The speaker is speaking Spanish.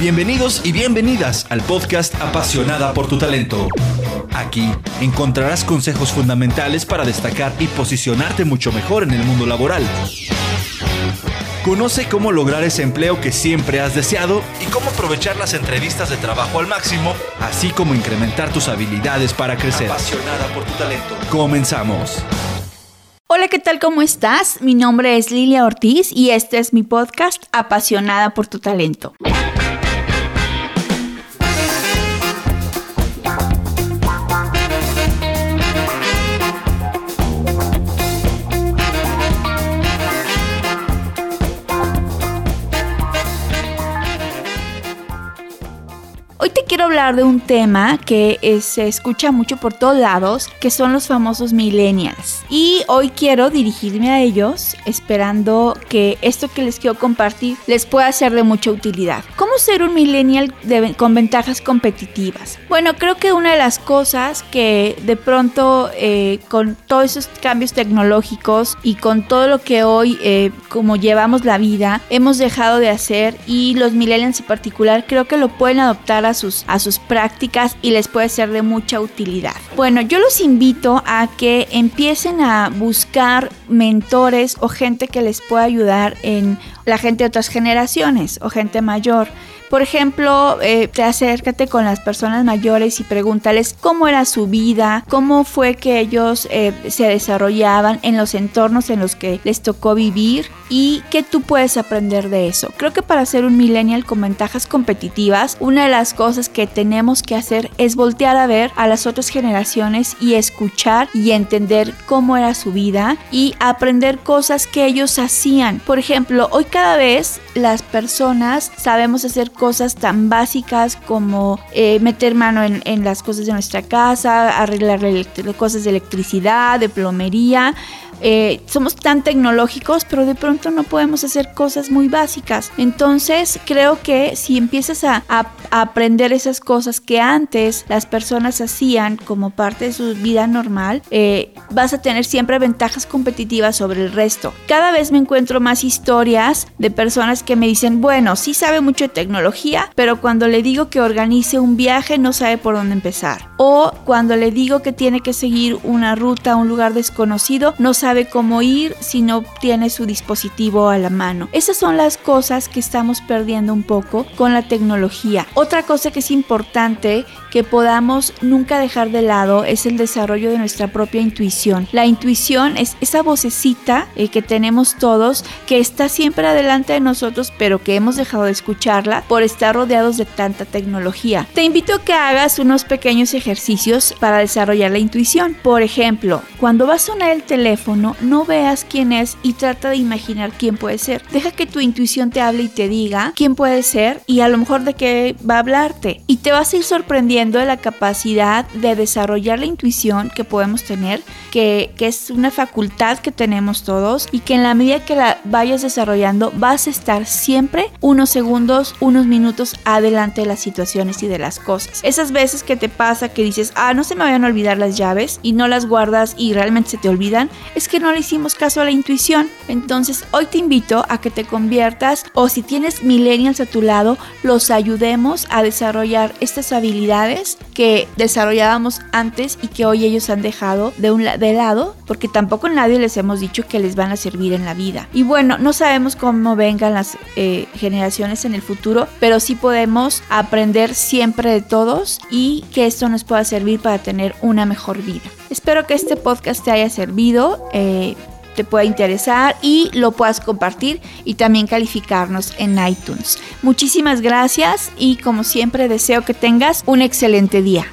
Bienvenidos y bienvenidas al podcast Apasionada por tu talento. Aquí encontrarás consejos fundamentales para destacar y posicionarte mucho mejor en el mundo laboral. Conoce cómo lograr ese empleo que siempre has deseado y cómo aprovechar las entrevistas de trabajo al máximo, así como incrementar tus habilidades para crecer. Apasionada por tu talento. Comenzamos. Hola, ¿qué tal? ¿Cómo estás? Mi nombre es Lilia Ortiz y este es mi podcast Apasionada por tu talento. Quiero hablar de un tema que eh, se escucha mucho por todos lados, que son los famosos millennials. Y hoy quiero dirigirme a ellos esperando que esto que les quiero compartir les pueda ser de mucha utilidad. ¿Cómo ser un millennial con ventajas competitivas? Bueno, creo que una de las cosas que de pronto eh, con todos esos cambios tecnológicos y con todo lo que hoy eh, como llevamos la vida hemos dejado de hacer y los millennials en particular creo que lo pueden adoptar a a a sus prácticas y les puede ser de mucha utilidad. Bueno, yo los invito a que empiecen a buscar mentores o gente que les pueda ayudar en la gente de otras generaciones o gente mayor. Por ejemplo, eh, te acércate con las personas mayores y pregúntales cómo era su vida, cómo fue que ellos eh, se desarrollaban en los entornos en los que les tocó vivir y qué tú puedes aprender de eso. Creo que para ser un millennial con ventajas competitivas, una de las cosas que tenemos que hacer es voltear a ver a las otras generaciones y escuchar y entender cómo era su vida y aprender cosas que ellos hacían. Por ejemplo, hoy cada vez las personas sabemos hacer cosas tan básicas como eh, meter mano en, las cosas de nuestra casa, arreglar cosas de electricidad, de plomería. Eh, somos tan tecnológicos, pero de pronto no podemos hacer cosas muy básicas. Entonces, creo que si empiezas a, aprender esas cosas que antes las personas hacían como parte de su vida normal, eh, vas a tener siempre ventajas competitivas sobre el resto. Cada vez me encuentro más historias de personas que me dicen, bueno, sí sabe mucho de tecnología, pero cuando le digo que organice un viaje no sabe por dónde empezar. O cuando le digo que tiene que seguir una ruta a un lugar desconocido, no sabe sabe cómo ir si no tiene su dispositivo a la mano. Esas son las cosas que estamos perdiendo un poco con la tecnología. Otra cosa que es importante que podamos nunca dejar de lado es el desarrollo de nuestra propia intuición. La intuición es esa vocecita eh, que tenemos todos que está siempre adelante de nosotros pero que hemos dejado de escucharla por estar rodeados de tanta tecnología. Te invito a que hagas unos pequeños ejercicios para desarrollar la intuición. Por ejemplo, cuando va a sonar el teléfono, no, veas quién es y trata de imaginar quién puede ser. Deja que tu intuición te hable y te diga quién puede ser y a lo mejor de qué va a hablarte. Y te vas a ir sorprendiendo de la capacidad de desarrollar la intuición que podemos tener, que, que es una facultad que tenemos todos y que en la medida que la vayas desarrollando vas a estar siempre unos segundos, unos minutos adelante de las situaciones y de las cosas. Esas veces que te pasa que dices, ah, no se me vayan a olvidar las llaves y no las guardas y realmente se te olvidan, es que no le hicimos caso a la intuición. Entonces hoy te invito a que te conviertas o si tienes millennials a tu lado, los ayudemos a desarrollar estas habilidades que desarrollábamos antes y que hoy ellos han dejado de un de lado porque tampoco nadie les hemos dicho que les van a servir en la vida. Y bueno, no sabemos cómo vengan las eh, generaciones en el futuro, pero sí podemos aprender siempre de todos y que esto nos pueda servir para tener una mejor vida. Espero que este podcast te haya servido. Eh, te pueda interesar y lo puedas compartir y también calificarnos en iTunes. Muchísimas gracias y como siempre deseo que tengas un excelente día.